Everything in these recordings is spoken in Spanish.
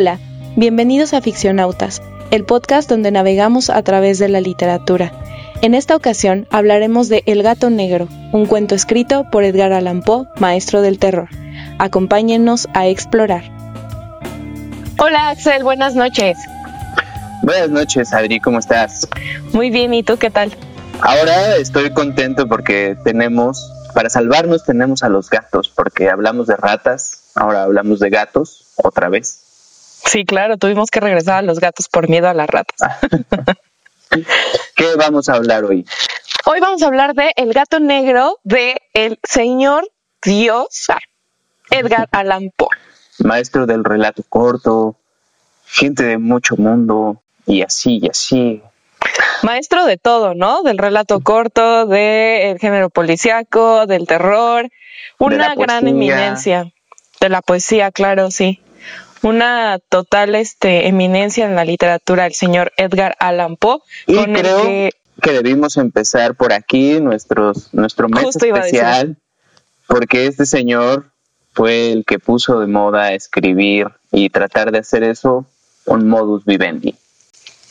Hola, bienvenidos a Ficcionautas, el podcast donde navegamos a través de la literatura. En esta ocasión hablaremos de El gato negro, un cuento escrito por Edgar Allan Poe, maestro del terror. Acompáñennos a explorar. Hola Axel, buenas noches. Buenas noches, Adri, ¿cómo estás? Muy bien, ¿y tú qué tal? Ahora estoy contento porque tenemos, para salvarnos tenemos a los gatos, porque hablamos de ratas, ahora hablamos de gatos, otra vez. Sí, claro, tuvimos que regresar a los gatos por miedo a las ratas. ¿Qué vamos a hablar hoy? Hoy vamos a hablar de El gato negro de el señor Dios Edgar Allan Poe. Maestro del relato corto, gente de mucho mundo, y así, y así. Maestro de todo, ¿no? Del relato corto, del género policíaco, del terror. Una gran eminencia. De la poesía, claro, sí una total este, eminencia en la literatura, el señor Edgar Allan Poe. Y creo que, debimos empezar por aquí, nuestros, nuestro mes especial, porque este señor fue el que puso de moda escribir y tratar de hacer eso un modus vivendi.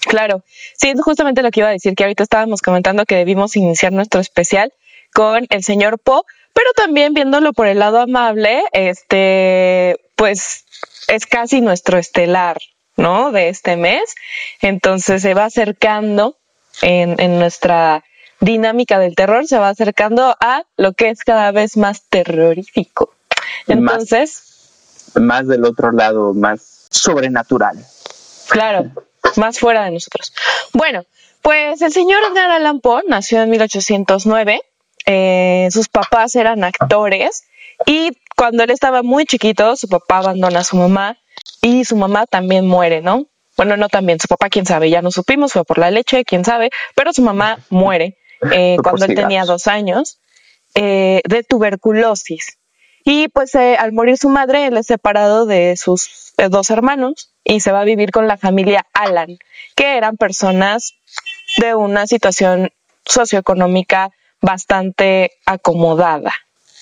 Claro, sí, es justamente lo que iba a decir, que ahorita estábamos comentando que debimos iniciar nuestro especial con el señor Poe, pero también viéndolo por el lado amable, este, pues es casi nuestro estelar, ¿no? De este mes. Entonces se va acercando en, en nuestra dinámica del terror, se va acercando a lo que es cada vez más terrorífico. Entonces. Más, del otro lado, más sobrenatural. Claro, más fuera de nosotros. Bueno, pues el señor Edgar Allan Poe nació en 1809. Eh, sus papás eran actores y cuando él estaba muy chiquito, su papá abandona a su mamá y su mamá también muere, ¿no? Bueno, no también, su papá, quién sabe, ya no supimos, fue por la leche, quién sabe, pero su mamá muere eh, cuando él tenía dos años eh, de tuberculosis. Y pues eh, al morir su madre, él es separado de sus dos hermanos y se va a vivir con la familia Alan, que eran personas de una situación socioeconómica bastante acomodada.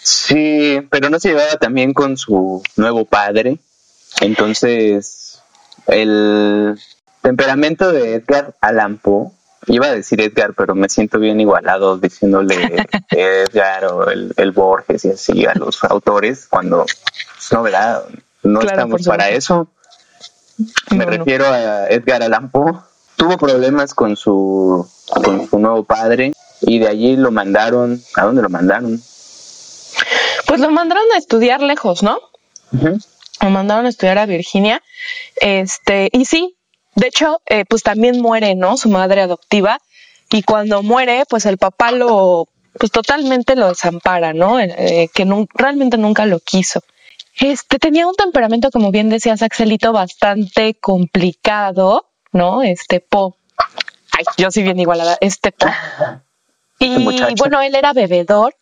Sí, pero no se llevaba también con su nuevo padre. Entonces, el temperamento de Edgar Allan Poe, iba a decir Edgar, pero me siento bien igualado diciéndole Edgar o el, Borges y así a los autores cuando no, ¿verdad? No estamos para eso. Me refiero a Edgar Allan Poe. Tuvo problemas con su, con su nuevo padre y de allí lo mandaron. ¿A dónde lo mandaron? Pues lo mandaron a estudiar lejos, ¿no? Lo mandaron a estudiar a Virginia. Este, y sí, de hecho, eh, pues también muere, ¿no? Su madre adoptiva. Y cuando muere, pues el papá lo, pues totalmente lo desampara, ¿no? Eh, que realmente nunca lo quiso. Este tenía un temperamento, como bien decías, Axelito, bastante complicado, ¿no? Este Po. Ay, yo sí bien igualada, este Po. Y bueno, él era bebedor,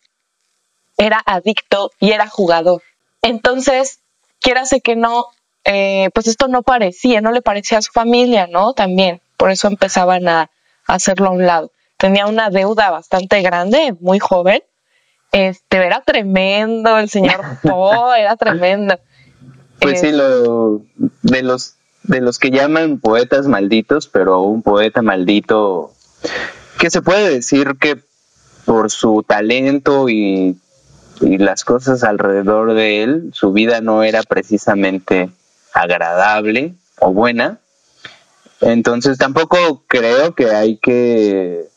era adicto y era jugador. Entonces, quiérase que no, eh, pues esto no parecía, no le parecía a su familia, ¿no? También, por eso empezaban a, hacerlo a un lado. Tenía una deuda bastante grande, muy joven. Este, era tremendo el señor Poe, era tremendo. Pues sí, lo, de los de los que llaman poetas malditos, pero un poeta maldito que se puede decir que por su talento y y las cosas alrededor de él, su vida no era precisamente agradable o buena. Entonces tampoco creo que hay que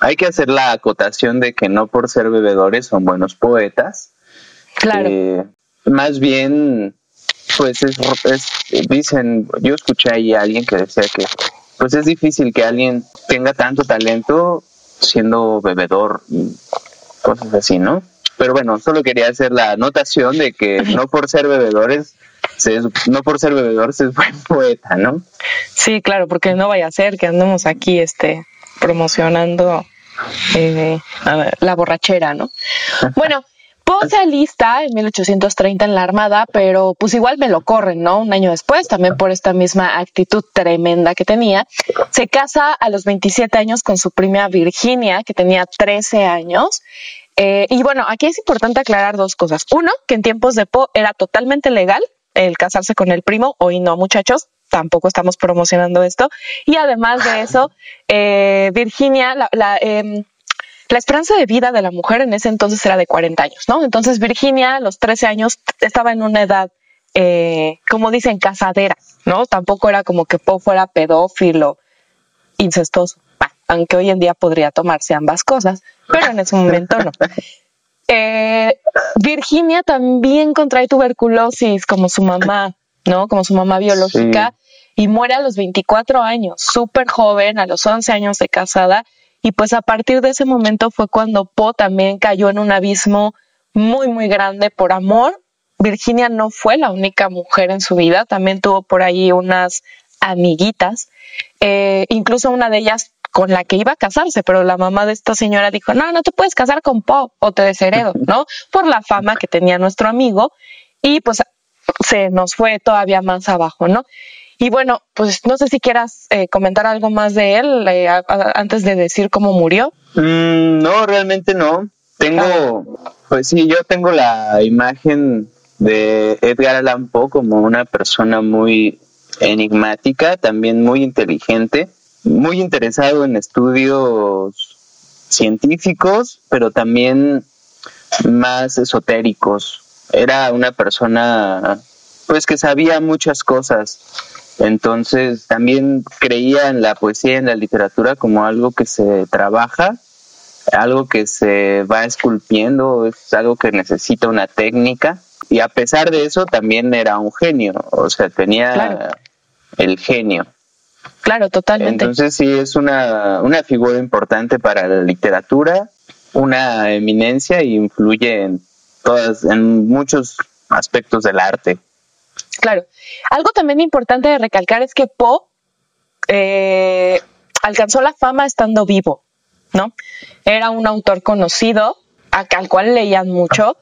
hay que hacer la acotación de que no por ser bebedores son buenos poetas. Claro. Eh, más bien, pues es, dicen, yo escuché ahí a alguien que decía que pues es difícil que alguien tenga tanto talento siendo bebedor y cosas así, ¿no? Pero bueno, solo quería hacer la anotación de que no por ser bebedores, no por ser bebedores es buen poeta, ¿no? Sí, claro, porque no vaya a ser que andemos aquí este, promocionando eh, la borrachera, ¿no? Bueno, Poe se alista en 1830 en la Armada, pero pues igual me lo corren, ¿no? Un año después, también por esta misma actitud tremenda que tenía. Se casa a los 27 años con su prima Virginia, que tenía 13 años. Eh, y bueno, aquí es importante aclarar dos cosas. Uno, que en tiempos de Poe era totalmente legal el casarse con el primo, hoy no muchachos, tampoco estamos promocionando esto. Y además de eso, eh, Virginia, la, la, em, la, esperanza de vida de la mujer en ese entonces era de 40 años, ¿no? Entonces Virginia a los 13 años estaba en una edad, eh, como dicen, casadera, ¿no? Tampoco era como que Poe fuera pedófilo, incestuoso, aunque hoy en día podría tomarse ambas cosas, pero en ese momento no. Eh, Virginia también contrae tuberculosis como su mamá, ¿no? Como su mamá biológica y muere a los 24 años, súper joven, a los 11 años de casada. Y pues a partir de ese momento fue cuando Poe también cayó en un abismo muy, muy grande por amor. Virginia no fue la única mujer en su vida, también tuvo por ahí unas amiguitas, eh, incluso una de ellas con la que iba a casarse, pero la mamá de esta señora dijo, no, no te puedes casar con Poe o te desheredo, ¿no? Por la fama que tenía nuestro amigo y pues se nos fue todavía más abajo, ¿no? Y bueno, pues no sé si quieras eh, comentar algo más de él eh, antes de decir cómo murió. Mm, no, realmente no. Tengo, pues sí, yo tengo la imagen de Edgar Allan Poe como una persona muy enigmática, también muy inteligente, muy interesado en estudios científicos, pero también más esotéricos. Era una persona pues que sabía muchas cosas. Entonces también creía en la poesía y en la literatura como algo que se trabaja, algo que se va esculpiendo, es algo que necesita una técnica. Y a pesar de eso también era un genio, o sea, tenía el genio. Claro, totalmente. Entonces sí es una, una figura importante para la literatura, una eminencia y influye en todas, en muchos aspectos del arte. Claro. Algo también importante de recalcar es que Poe eh, alcanzó la fama estando vivo, ¿no? Era un autor conocido, al cual leían mucho.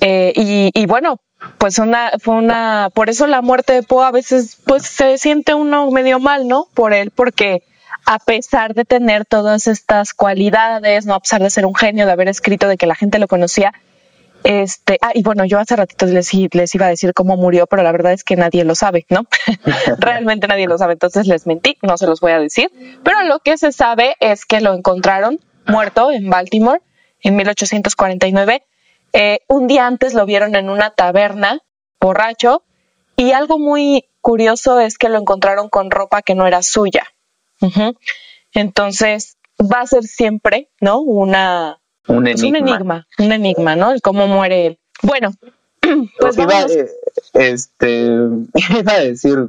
Eh, y, y, bueno, pues una, fue una, por eso la muerte de Poe a veces pues se siente uno medio mal, ¿no? Por él, porque a pesar de tener todas estas cualidades, no a pesar de ser un genio, de haber escrito, de que la gente lo conocía, este, ah, y bueno, yo hace ratito les, les iba a decir cómo murió, pero la verdad es que nadie lo sabe, ¿no? Realmente nadie lo sabe, entonces les mentí, no se los voy a decir. Pero lo que se sabe es que lo encontraron muerto en Baltimore en 1849 eh, un día antes lo vieron en una taberna, borracho, y algo muy curioso es que lo encontraron con ropa que no era suya. Entonces, va a ser siempre, ¿no? Una, un enigma. un enigma, un enigma, ¿no? El cómo muere él. Bueno, pues iba, eh, este, iba a decir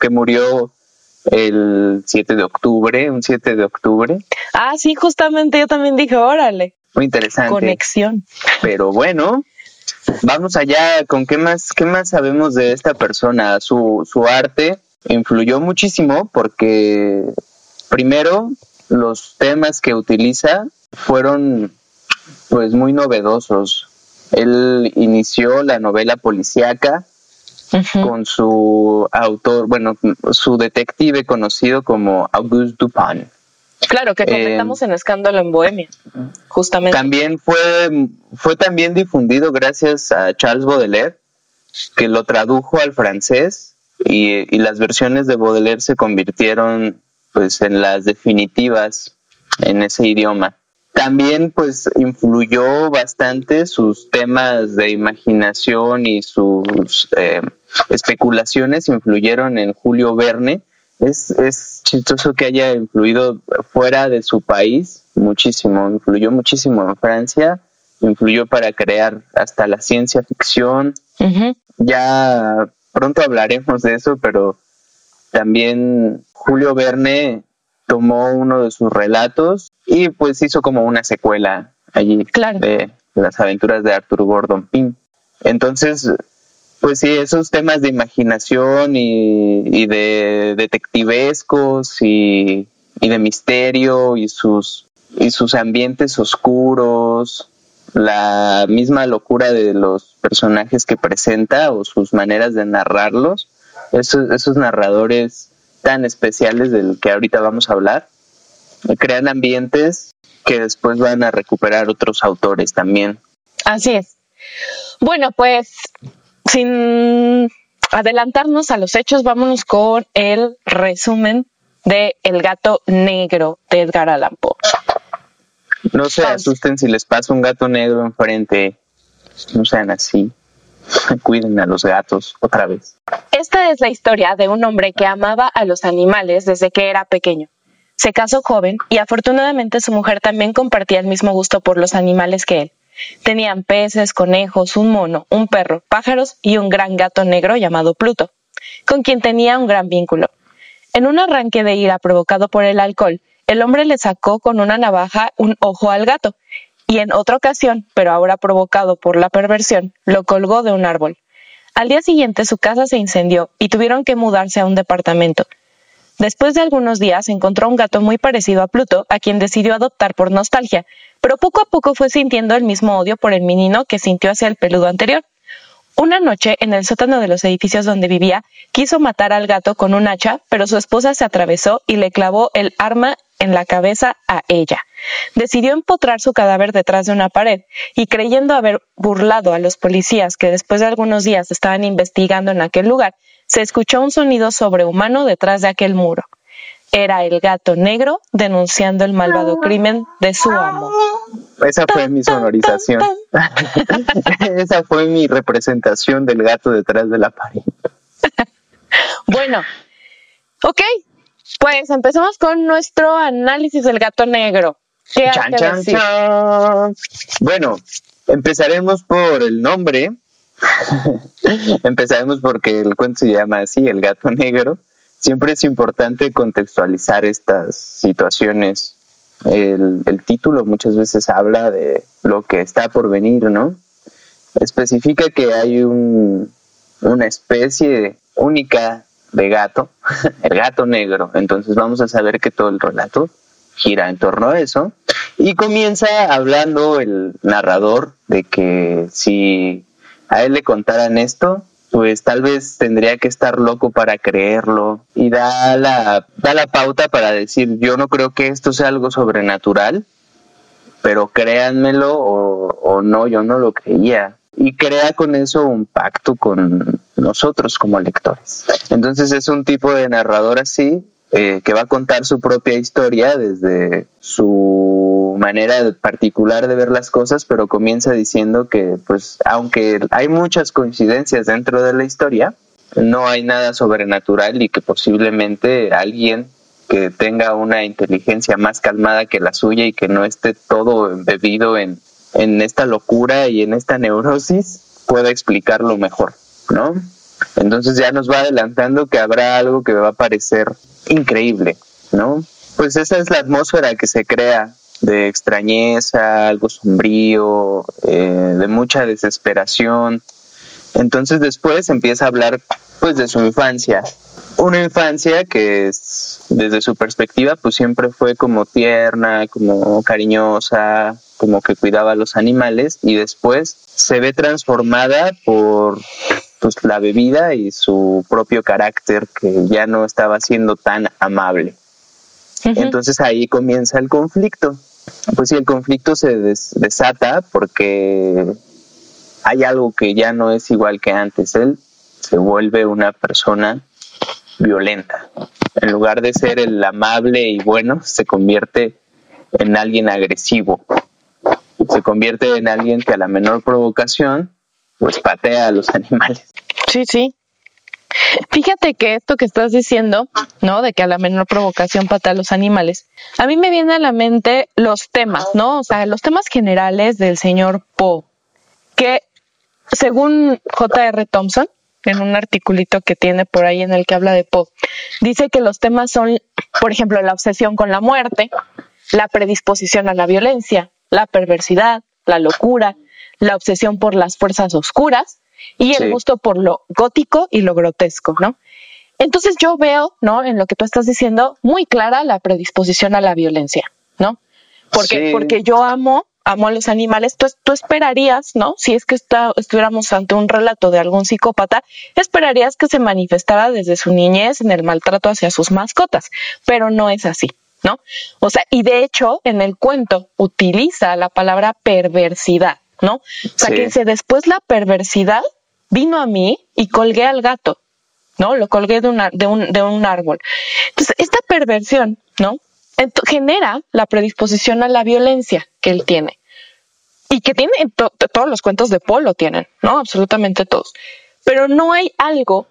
que murió el 7 de octubre, un 7 de octubre. Ah, sí, justamente yo también dije, órale. Muy interesante. Conexión. Pero bueno, vamos allá con qué más, qué más sabemos de esta persona. Su, su arte influyó muchísimo porque primero los temas que utiliza fueron pues muy novedosos. Él inició la novela policíaca con su autor, bueno, su detective conocido como Auguste Dupin. Claro, que comentamos en Escándalo en Bohemia, justamente. También fue, fue también difundido gracias a Charles Baudelaire, que lo tradujo al francés y, y las versiones de Baudelaire se convirtieron pues en las definitivas en ese idioma. También pues influyó bastante sus temas de imaginación y sus eh, especulaciones influyeron en Julio Verne, es, es chistoso que haya influido fuera de su país muchísimo, influyó muchísimo en Francia, influyó para crear hasta la ciencia ficción. Ya pronto hablaremos de eso, pero también Julio Verne tomó uno de sus relatos y pues hizo como una secuela allí de las aventuras de Arthur Gordon Pym. Entonces, pues sí, esos temas de imaginación y, de detectivescos y, de misterio y sus, y sus ambientes oscuros, la misma locura de los personajes que presenta o sus maneras de narrarlos, esos, esos narradores tan especiales del que ahorita vamos a hablar, crean ambientes que después van a recuperar otros autores también. Así es. Bueno, pues sin adelantarnos a los hechos, vámonos con el resumen de El gato negro de Edgar Allan Poe. No se asusten si les pasa un gato negro enfrente. No sean así. Cuiden a los gatos otra vez. Esta es la historia de un hombre que amaba a los animales desde que era pequeño. Se casó joven y afortunadamente su mujer también compartía el mismo gusto por los animales que él. Tenían peces, conejos, un mono, un perro, pájaros y un gran gato negro llamado Pluto, con quien tenía un gran vínculo. En un arranque de ira provocado por el alcohol, el hombre le sacó con una navaja un ojo al gato y en otra ocasión, pero ahora provocado por la perversión, lo colgó de un árbol. Al día siguiente su casa se incendió y tuvieron que mudarse a un departamento. Después de algunos días encontró un gato muy parecido a Pluto, a quien decidió adoptar por nostalgia, pero poco a poco fue sintiendo el mismo odio por el menino que sintió hacia el peludo anterior. Una noche, en el sótano de los edificios donde vivía, quiso matar al gato con un hacha, pero su esposa se atravesó y le clavó el arma en la cabeza a ella. Decidió empotrar su cadáver detrás de una pared y creyendo haber burlado a los policías que después de algunos días estaban investigando en aquel lugar, se escuchó un sonido sobrehumano detrás de aquel muro. Era el gato negro denunciando el malvado crimen de su amo. Esa fue mi sonorización. Esa fue mi representación del gato detrás de la pared. bueno, ok, pues empezamos con nuestro análisis del gato negro. ¿Qué Bueno, empezaremos por el nombre. empezaremos porque el cuento se llama así, el gato negro. Siempre es importante contextualizar estas situaciones. El, el título muchas veces habla de lo que está por venir, ¿no? Especifica que hay un, una especie única de gato, el gato negro. Entonces vamos a saber que todo el relato gira en torno a eso. Y comienza hablando el narrador de que si a él le contaran esto, pues tal vez tendría que estar loco para creerlo. Y da la, da la pauta para decir, yo no creo que esto sea algo sobrenatural, pero créanmelo o, o no, yo no lo creía y crea con eso un pacto con nosotros como lectores. Entonces es un tipo de narrador así eh, que va a contar su propia historia desde su manera particular de ver las cosas, pero comienza diciendo que, pues, aunque hay muchas coincidencias dentro de la historia, no hay nada sobrenatural y que posiblemente alguien que tenga una inteligencia más calmada que la suya y que no esté todo embebido en en esta locura y en esta neurosis pueda explicarlo mejor, ¿no? Entonces ya nos va adelantando que habrá algo que va a parecer increíble, ¿no? Pues esa es la atmósfera que se crea de extrañeza, algo sombrío, eh, de mucha desesperación. Entonces después empieza a hablar pues de su infancia, una infancia que es, desde su perspectiva pues siempre fue como tierna, como cariñosa, como que cuidaba a los animales y después se ve transformada por pues, la bebida y su propio carácter que ya no estaba siendo tan amable. Entonces ahí comienza el conflicto. Pues sí, el conflicto se desata porque hay algo que ya no es igual que antes. Él se vuelve una persona violenta. En lugar de ser el amable y bueno, se convierte en alguien agresivo se convierte en alguien que a la menor provocación pues patea a los animales. Sí, sí. Fíjate que esto que estás diciendo, ¿no? De que a la menor provocación patea a los animales, a mí me viene a la mente los temas, ¿no? O sea, los temas generales del señor Poe, que según J.R. Thompson, en un articulito que tiene por ahí en el que habla de Poe, dice que los temas son, por ejemplo, la obsesión con la muerte, la predisposición a la violencia, la perversidad, la locura, la obsesión por las fuerzas oscuras y el gusto por lo gótico y lo grotesco, ¿no? Entonces yo veo, ¿no? En lo que tú estás diciendo, muy clara la predisposición a la violencia, ¿no? Porque, porque yo amo, amo a los animales. Tú, tú esperarías, ¿no? Si es que estuviéramos ante un relato de algún psicópata, esperarías que se manifestara desde su niñez en el maltrato hacia sus mascotas, pero no es así. ¿no? O sea, y de hecho en el cuento utiliza la palabra perversidad, ¿no? O sea, que dice después la perversidad vino a mí y colgué al gato, ¿no? Lo colgué de, una, de, un, de un árbol. Entonces, esta perversión, ¿no? genera la predisposición a la violencia que él tiene. Y que tiene, todos los cuentos de Polo tienen, ¿no? Absolutamente todos. Pero no hay algo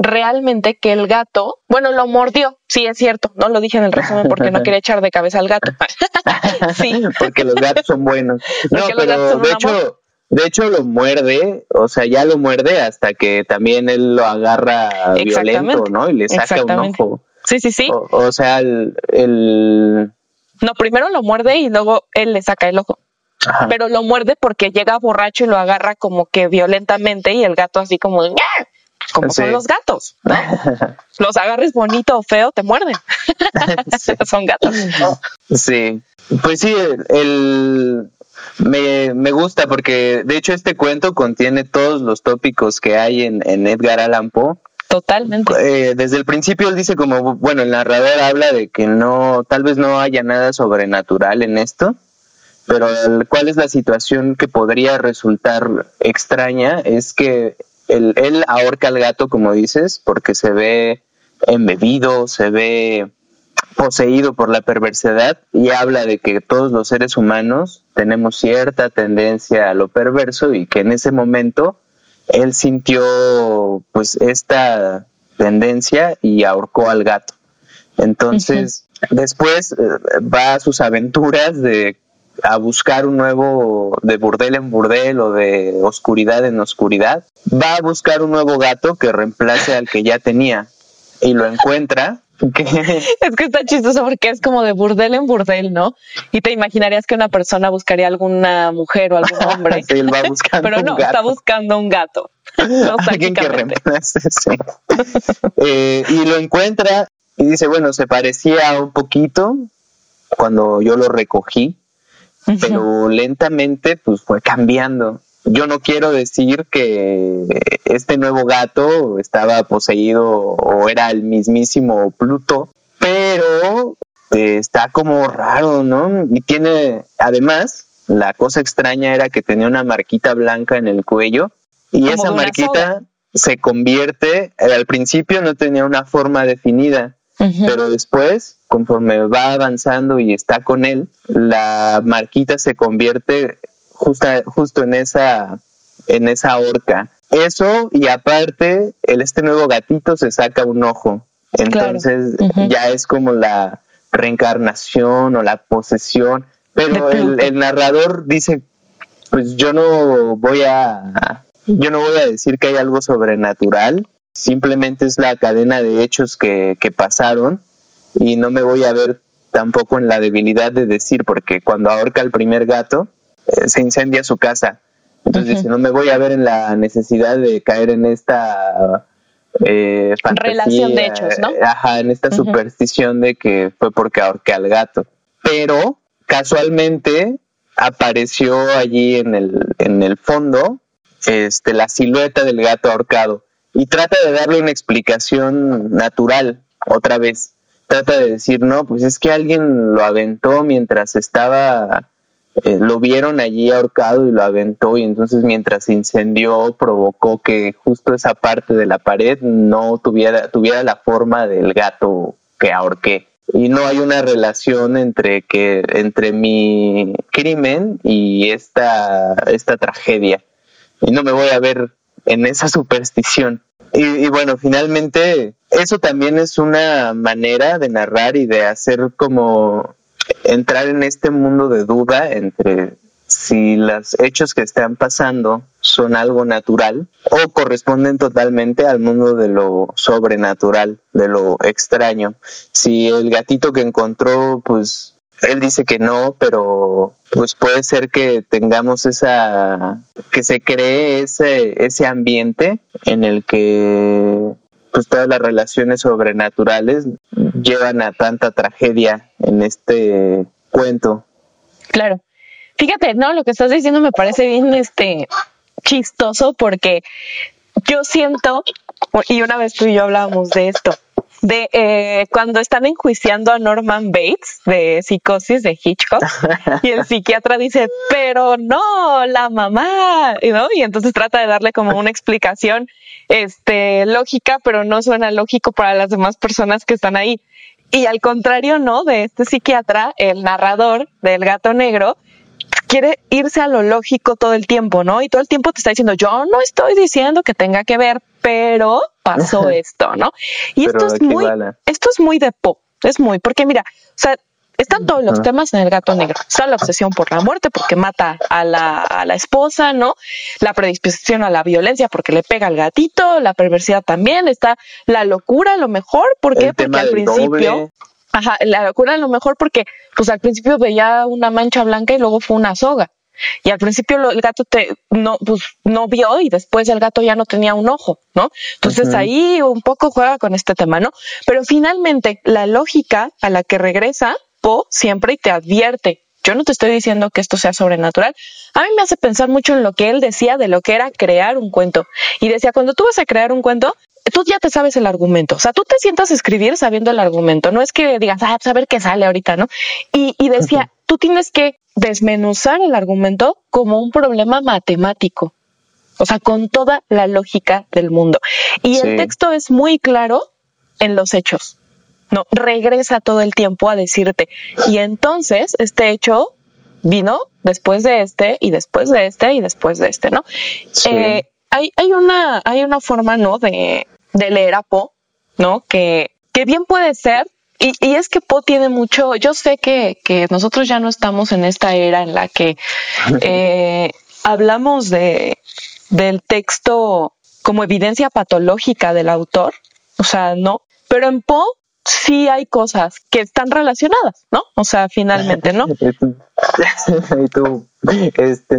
realmente que el gato, bueno, lo mordió, sí es cierto, no lo dije en el resumen porque no quería echar de cabeza al gato. sí. Porque los gatos son buenos. No, pero de hecho, de hecho lo muerde, o sea, ya lo muerde hasta que también él lo agarra violento, ¿no? Y le saca un ojo. Sí, sí, sí. O, sea, el, No, primero lo muerde y luego él le saca el ojo. Pero lo muerde porque llega borracho y lo agarra como que violentamente y el gato así como... Como son los gatos, ¿no? los agarres bonito o feo, te muerden. son gatos. Sí, pues sí, el, me, me, gusta porque de hecho este cuento contiene todos los tópicos que hay en, en Edgar Allan Poe Totalmente. Eh, desde el principio él dice como, bueno, el narrador habla de que no, tal vez no haya nada sobrenatural en esto, pero cuál es la situación que podría resultar extraña es que él, él ahorca al gato, como dices, porque se ve embebido, se ve poseído por la perversidad y habla de que todos los seres humanos tenemos cierta tendencia a lo perverso y que en ese momento él sintió pues esta tendencia y ahorcó al gato. Entonces, después eh, va a sus aventuras de a buscar un nuevo de burdel en burdel o de oscuridad en oscuridad. Va a buscar un nuevo gato que reemplace al que ya tenía y lo encuentra es que está chistoso porque es como de burdel en burdel, ¿no? Y te imaginarías que una persona buscaría alguna mujer o algún hombre. Pero no, está buscando un gato. Alguien que reemplace, sí. Eh, y lo encuentra y dice, bueno, se parecía un poquito cuando yo lo recogí, pero lentamente pues fue cambiando. Yo no quiero decir que este nuevo gato estaba poseído o era el mismísimo Pluto, pero eh, está como raro, ¿no? Y tiene, además, la cosa extraña era que tenía una marquita blanca en el cuello y esa marquita se convierte, al principio no tenía una forma definida, pero después, conforme va avanzando y está con él, la marquita se convierte justo en esa, en esa horca. Eso y aparte, el, este nuevo gatito se saca un ojo. Entonces ya es como la reencarnación o la posesión. Pero el, narrador dice, pues yo no voy a, yo no voy a decir que hay algo sobrenatural, simplemente es la cadena de hechos que, que pasaron y no me voy a ver tampoco en la debilidad de decir, porque cuando ahorca el primer gato, eh, se incendia su casa. Entonces, no me voy a ver en la necesidad de caer en esta eh, relación de hechos, ¿no? Ajá, en esta superstición de que fue porque ahorqué al gato. Pero casualmente apareció allí en el, en el fondo este, la silueta del gato ahorcado y trata de darle una explicación natural otra vez. Trata de decir, no, pues es que alguien lo aventó mientras estaba eh, lo vieron allí ahorcado y lo aventó y entonces mientras incendió provocó que justo esa parte de la pared no tuviera, tuviera la forma del gato que ahorqué. Y no hay una relación entre que, entre mi crimen y esta, esta tragedia. Y no me voy a ver en esa superstición. y, bueno, finalmente eso también es una manera de narrar y de hacer como entrar en este mundo de duda entre si los hechos que están pasando son algo natural o corresponden totalmente al mundo de lo sobrenatural, de lo extraño. Si el gatito que encontró, pues él dice que no, pero pues puede ser que tengamos esa, que se cree ese, ese ambiente en el que pues todas las relaciones sobrenaturales llevan a tanta tragedia en este cuento. Claro. Fíjate, no, lo que estás diciendo me parece bien este chistoso porque yo siento y una vez tú y yo hablábamos de esto. De eh, cuando están enjuiciando a Norman Bates de psicosis de Hitchcock y el psiquiatra dice, pero no, la mamá, ¿no? Y entonces trata de darle como una explicación este, lógica, pero no suena lógico para las demás personas que están ahí. Y al contrario, ¿no? De este psiquiatra, el narrador del gato negro, quiere irse a lo lógico todo el tiempo, ¿no? Y todo el tiempo te está diciendo, yo no estoy diciendo que tenga que ver, pero pasó esto, ¿no? Y esto es muy, esto es muy de pop, es muy, porque mira, o sea, están todos los temas en el gato negro. Está la obsesión por la muerte porque mata a la, a la esposa, ¿no? La predisposición a la violencia porque le pega al gatito, la perversidad también, está la locura a lo mejor, ¿por qué? porque al principio... Ajá, la locura a lo mejor porque pues al principio veía una mancha blanca y luego fue una soga. Y al principio el gato te, no, pues, no vio y después el gato ya no tenía un ojo, ¿no? Entonces ahí un poco juega con este tema, ¿no? Pero finalmente la lógica a la que regresa Po siempre te advierte. Yo no te estoy diciendo que esto sea sobrenatural. A mí me hace pensar mucho en lo que él decía de lo que era crear un cuento. Y decía, cuando tú vas a crear un cuento, tú ya te sabes el argumento. O sea, tú te sientas a escribir sabiendo el argumento. No es que digas, ah, saber pues qué sale ahorita, ¿no? Y, y decía, tú tienes que desmenuzar el argumento como un problema matemático. O sea, con toda la lógica del mundo. Y el texto es muy claro en los hechos. No, regresa todo el tiempo a decirte. Y entonces este hecho vino después de este y después de este y después de este, ¿no? Eh, hay, hay, una, hay una forma, ¿no? De, de leer a Po, ¿no? Que, que bien puede ser. Y, y es que Po tiene mucho, yo sé que, que nosotros ya no estamos en esta era en la que eh, hablamos de, del texto como evidencia patológica del autor, o sea, no, pero en Po sí hay cosas que están relacionadas, ¿no? O sea, finalmente, ¿no? y tú, este,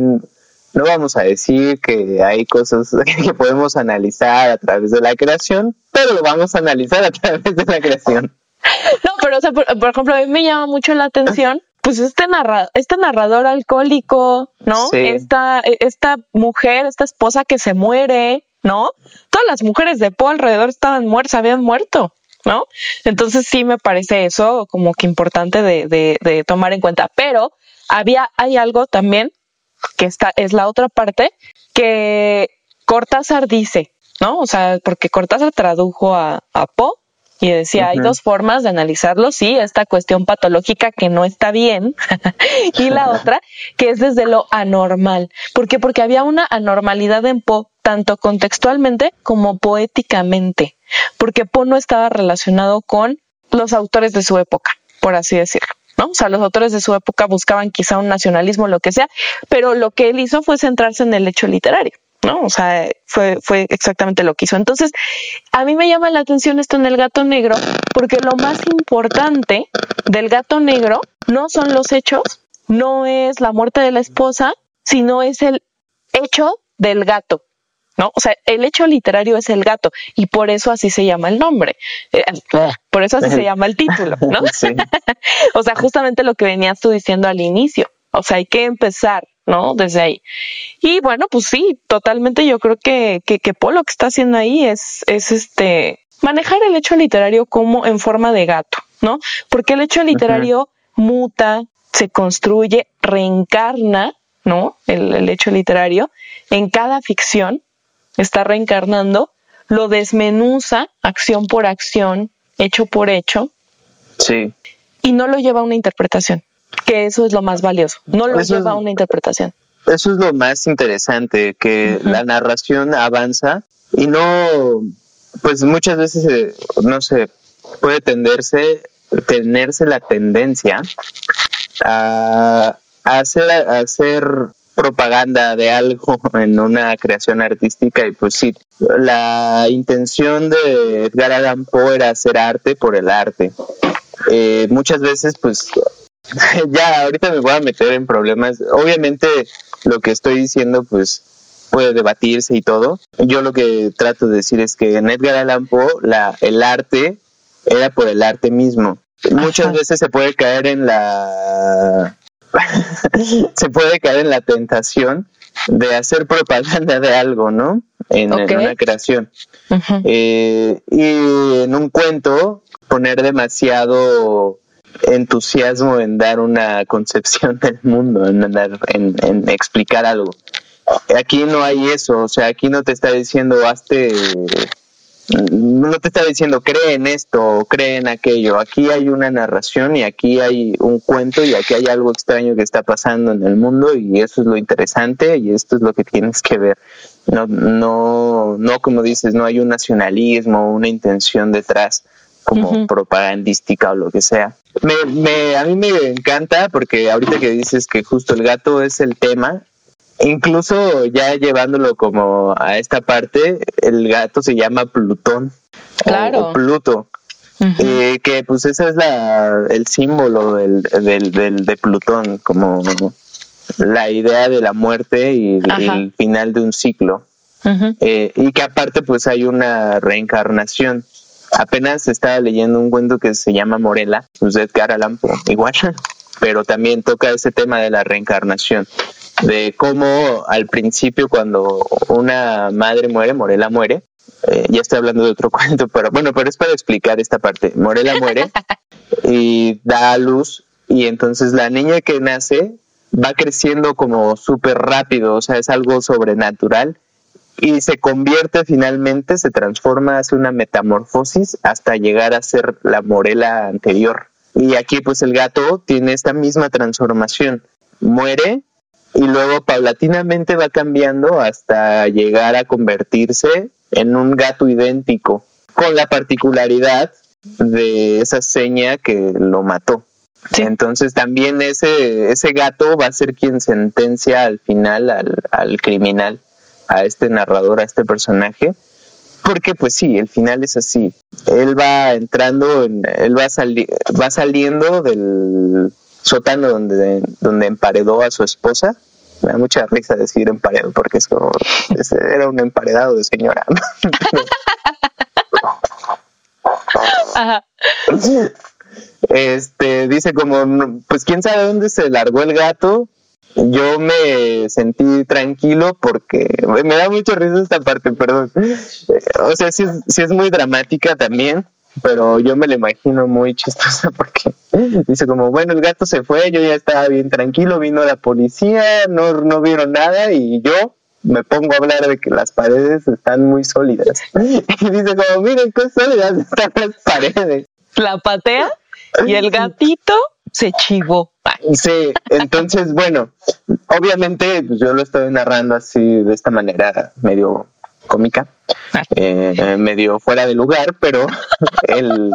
no vamos a decir que hay cosas que podemos analizar a través de la creación, pero lo vamos a analizar a través de la creación. No, pero o sea, por, ejemplo, a mí me llama mucho la atención pues este narrador, este narrador alcohólico, ¿no? Esta, esta mujer, esta esposa que se muere, ¿no? Todas las mujeres de Po alrededor estaban muertas, habían muerto. ¿no? Entonces sí me parece eso como que importante de, de, de tomar en cuenta. Pero había, hay algo también que está, es la otra parte que Cortázar dice, ¿no? O sea, porque Cortázar tradujo a, a Poe y decía, hay dos formas de analizarlo, sí, esta cuestión patológica que no está bien, y la otra que es desde lo anormal. ¿Por qué? Porque había una anormalidad en Poe, tanto contextualmente como poéticamente porque Poe no estaba relacionado con los autores de su época, por así decirlo. ¿No? O sea, los autores de su época buscaban quizá un nacionalismo, lo que sea, pero lo que él hizo fue centrarse en el hecho literario. ¿no? O sea, fue, fue exactamente lo que hizo. Entonces, a mí me llama la atención esto en el gato negro, porque lo más importante del gato negro no son los hechos, no es la muerte de la esposa, sino es el hecho del gato. ¿No? O sea, el hecho literario es el gato y por eso así se llama el nombre, eh, por eso así se llama el título, ¿no? o sea, justamente lo que venías tú diciendo al inicio, o sea, hay que empezar, ¿no? Desde ahí. Y bueno, pues sí, totalmente yo creo que, que, que Paul lo que está haciendo ahí es, es este, manejar el hecho literario como en forma de gato, ¿no? Porque el hecho literario muta, se construye, reencarna, ¿no? El, el hecho literario en cada ficción está reencarnando, lo desmenuza acción por acción, hecho por hecho. Sí. Y no lo lleva a una interpretación, que eso es lo más valioso. No lo lleva a una interpretación. Eso es lo más interesante, que la narración avanza y no, pues muchas veces, eh, no sé, puede tenderse, tenerse la tendencia a, hacer, a hacer propaganda de algo en una creación artística y pues sí, la intención de Edgar Allan Poe era hacer arte por el arte. Eh, muchas veces pues ya ahorita me voy a meter en problemas. Obviamente lo que estoy diciendo pues puede debatirse y todo. Yo lo que trato de decir es que en Edgar Allan Poe la, el arte era por el arte mismo. Muchas veces se puede caer en la se puede caer en la tentación de hacer propaganda de algo, ¿no? En, una creación. Eh, y en un cuento poner demasiado entusiasmo en dar una concepción del mundo, en, en, explicar algo. Aquí no hay eso, o sea, aquí no te está diciendo hazte no te está diciendo cree en esto o cree en aquello. Aquí hay una narración y aquí hay un cuento y aquí hay algo extraño que está pasando en el mundo y eso es lo interesante y esto es lo que tienes que ver. No, no, no como dices, no hay un nacionalismo, una intención detrás como propagandística o lo que sea. Me, me, a mí me encanta porque ahorita que dices que justo el gato es el tema, Incluso ya llevándolo como a esta parte, el gato se llama Plutón o, Pluto, eh, que pues ese es la, el símbolo del, del, de Plutón, como la idea de la muerte y el final de un ciclo. Eh, y que aparte pues hay una reencarnación. Apenas estaba leyendo un cuento que se llama Morela, pues Edgar Allan Poe, igual, pero también toca ese tema de la reencarnación de cómo al principio cuando una madre muere, Morela muere, eh, ya estoy hablando de otro cuento, pero bueno, pero es para explicar esta parte. Morela muere y da a luz y entonces la niña que nace va creciendo como súper rápido, o sea, es algo sobrenatural y se convierte finalmente, se transforma, hace una metamorfosis hasta llegar a ser la Morela anterior. Y aquí pues el gato tiene esta misma transformación. Muere y luego paulatinamente va cambiando hasta llegar a convertirse en un gato idéntico, con la particularidad de esa seña que lo mató. Entonces también ese, ese gato va a ser quien sentencia al final al, al criminal, a este narrador, a este personaje, porque pues sí, el final es así. Él va entrando, en, él va, va saliendo del sótano donde, donde emparedó a su esposa. Me da mucha risa decir emparedado porque es como, era un emparedado de señora. Este, dice como, pues quién sabe dónde se largó el gato. Yo me sentí tranquilo porque me da mucha risa esta parte, perdón. O sea, sí, sí es muy dramática también pero yo me lo imagino muy chistosa porque dice como, bueno, el gato se fue, yo ya estaba bien tranquilo, vino la policía, no, no vieron nada y yo me pongo a hablar de que las paredes están muy sólidas. Y dice como, miren qué sólidas están las paredes. La patea y el gatito se chivó. Sí, entonces, bueno, obviamente pues, yo lo estoy narrando así de esta manera medio cómica, eh, medio fuera de lugar, pero el,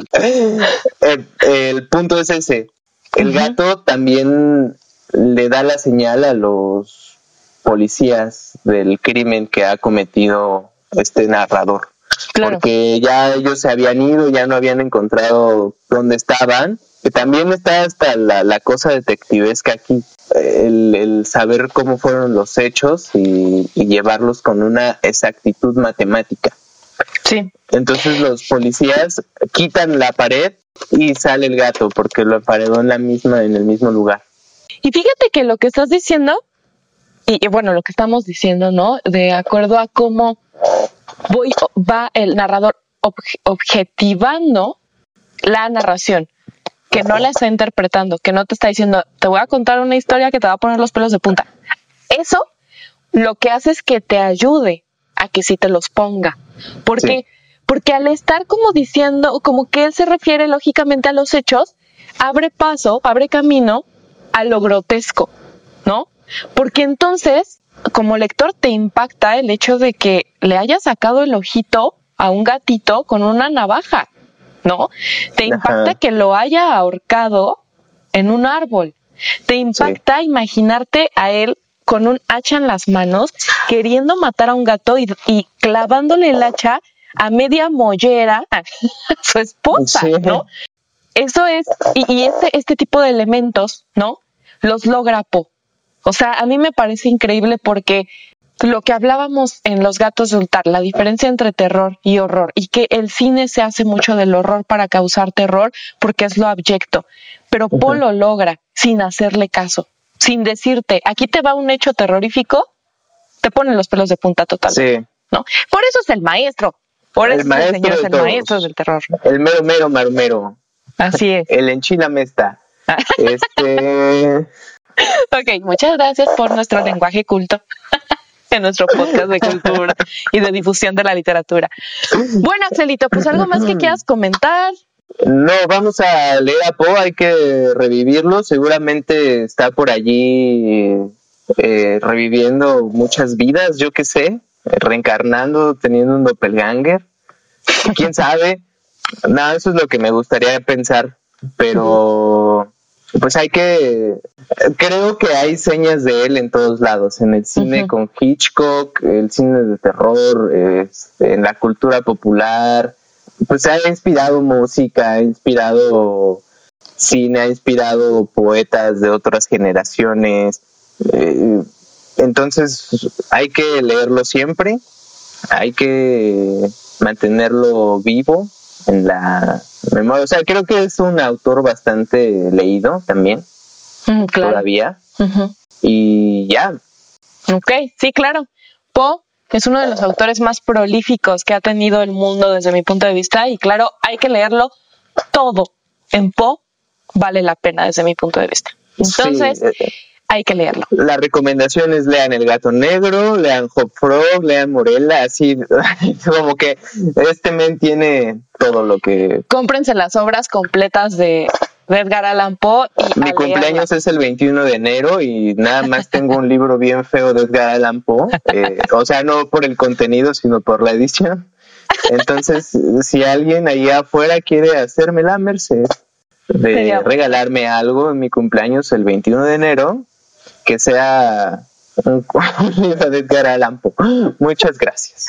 el, punto es ese. El gato también le da la señal a los policías del crimen que ha cometido este narrador. Porque ya ellos se habían ido, ya no habían encontrado dónde estaban. Que también está hasta la, la cosa detectivesca aquí el, saber cómo fueron los hechos y, llevarlos con una exactitud matemática. Sí. Entonces los policías quitan la pared y sale el gato porque lo emparedó en la misma, en el mismo lugar. Y fíjate que lo que estás diciendo, y, bueno, lo que estamos diciendo, ¿no? De acuerdo a cómo voy, va el narrador objetivando la narración que no la está interpretando, que no te está diciendo, te voy a contar una historia que te va a poner los pelos de punta. Eso lo que hace es que te ayude a que sí te los ponga. Porque, porque al estar como diciendo, como que él se refiere lógicamente a los hechos, abre paso, abre camino a lo grotesco, ¿no? Porque entonces, como lector, te impacta el hecho de que le haya sacado el ojito a un gatito con una navaja. ¿No? Te impacta que lo haya ahorcado en un árbol. Te impacta imaginarte a él con un hacha en las manos, queriendo matar a un gato y, clavándole el hacha a media mollera a su esposa, ¿no? Eso es, y, este, este tipo de elementos, ¿no? Los logra Po. O sea, a mí me parece increíble porque lo que hablábamos en Los gatos de Ultar, la diferencia entre terror y horror, y que el cine se hace mucho del horror para causar terror porque es lo abyecto, pero Paul lo logra sin hacerle caso, sin decirte, aquí te va un hecho terrorífico, te ponen los pelos de punta total. Sí. ¿no? Por eso es el maestro. Por eso El maestro el señor es el todos. maestro del terror. El mero, mero, maromero. Así es. El enchilame está. Este. Ok, muchas gracias por nuestro lenguaje culto en nuestro podcast de cultura y de difusión de la literatura. Bueno, Axelito, pues algo más que quieras comentar. No, vamos a leer a Poe, hay que revivirlo. Seguramente está por allí eh, reviviendo muchas vidas, yo qué sé, reencarnando, teniendo un doppelganger. ¿Quién sabe? Nada, eso es lo que me gustaría pensar, pero pues hay que, creo que hay señas de él en todos lados, en el cine con Hitchcock, el cine de terror, este, en la cultura popular, pues ha inspirado música, ha inspirado cine, ha inspirado poetas de otras generaciones. eh, entonces hay que leerlo siempre, hay que mantenerlo vivo en la memoria. O sea, creo que es un autor bastante leído también, Mm, claro. todavía. Y ya, Ok, sí, claro. Poe es uno de los autores más prolíficos que ha tenido el mundo desde mi punto de vista y claro, hay que leerlo todo. En Poe vale la pena desde mi punto de vista. Entonces, sí, eh, hay que leerlo. la recomendación es lean El Gato Negro, lean Hop Frog, lean Morella, así como que este men tiene todo lo que... Cómprense las obras completas de, de Edgar Allan Poe y Mi cumpleaños es el 21 de enero y nada más tengo un libro bien feo de Edgar Allan Poe, eh, o sea, no por el contenido, sino por la edición. Entonces, si alguien ahí afuera quiere hacerme la merced de regalarme algo en mi cumpleaños el 21 de enero, que sea de Edgar Allan. Muchas gracias.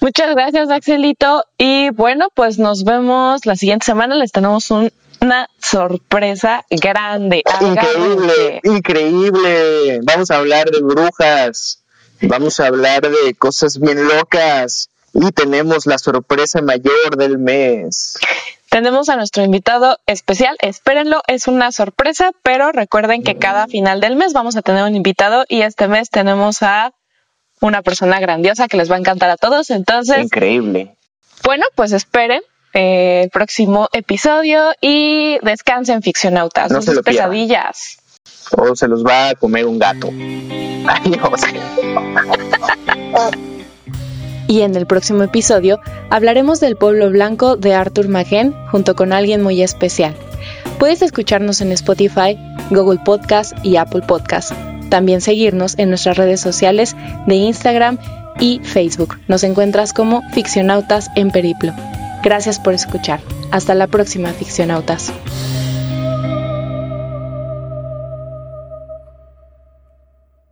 Muchas gracias, Axelito. Y bueno, pues nos vemos la siguiente semana. Les tenemos un- una sorpresa grande. Increíble, increíble. Vamos a hablar de brujas, vamos a hablar de cosas bien locas y tenemos la sorpresa mayor del mes. Tenemos a nuestro invitado especial. Espérenlo, es una sorpresa, pero recuerden que cada final del mes vamos a tener un invitado y este mes tenemos a una persona grandiosa que les va a encantar a todos. Entonces, Increíble. bueno, pues esperen eh, el próximo episodio y descansen, ficcionautas. No No se lo pierdan. pesadillas. O se los va a comer un gato. Adiós. Y en el próximo episodio hablaremos del pueblo blanco de Arthur Magén junto con alguien muy especial. Puedes escucharnos en Spotify, Google Podcast y Apple Podcast. También seguirnos en nuestras redes sociales de Instagram y Facebook. Nos encuentras como Ficcionautas en Periplo. Gracias por escuchar. Hasta la próxima, Ficcionautas.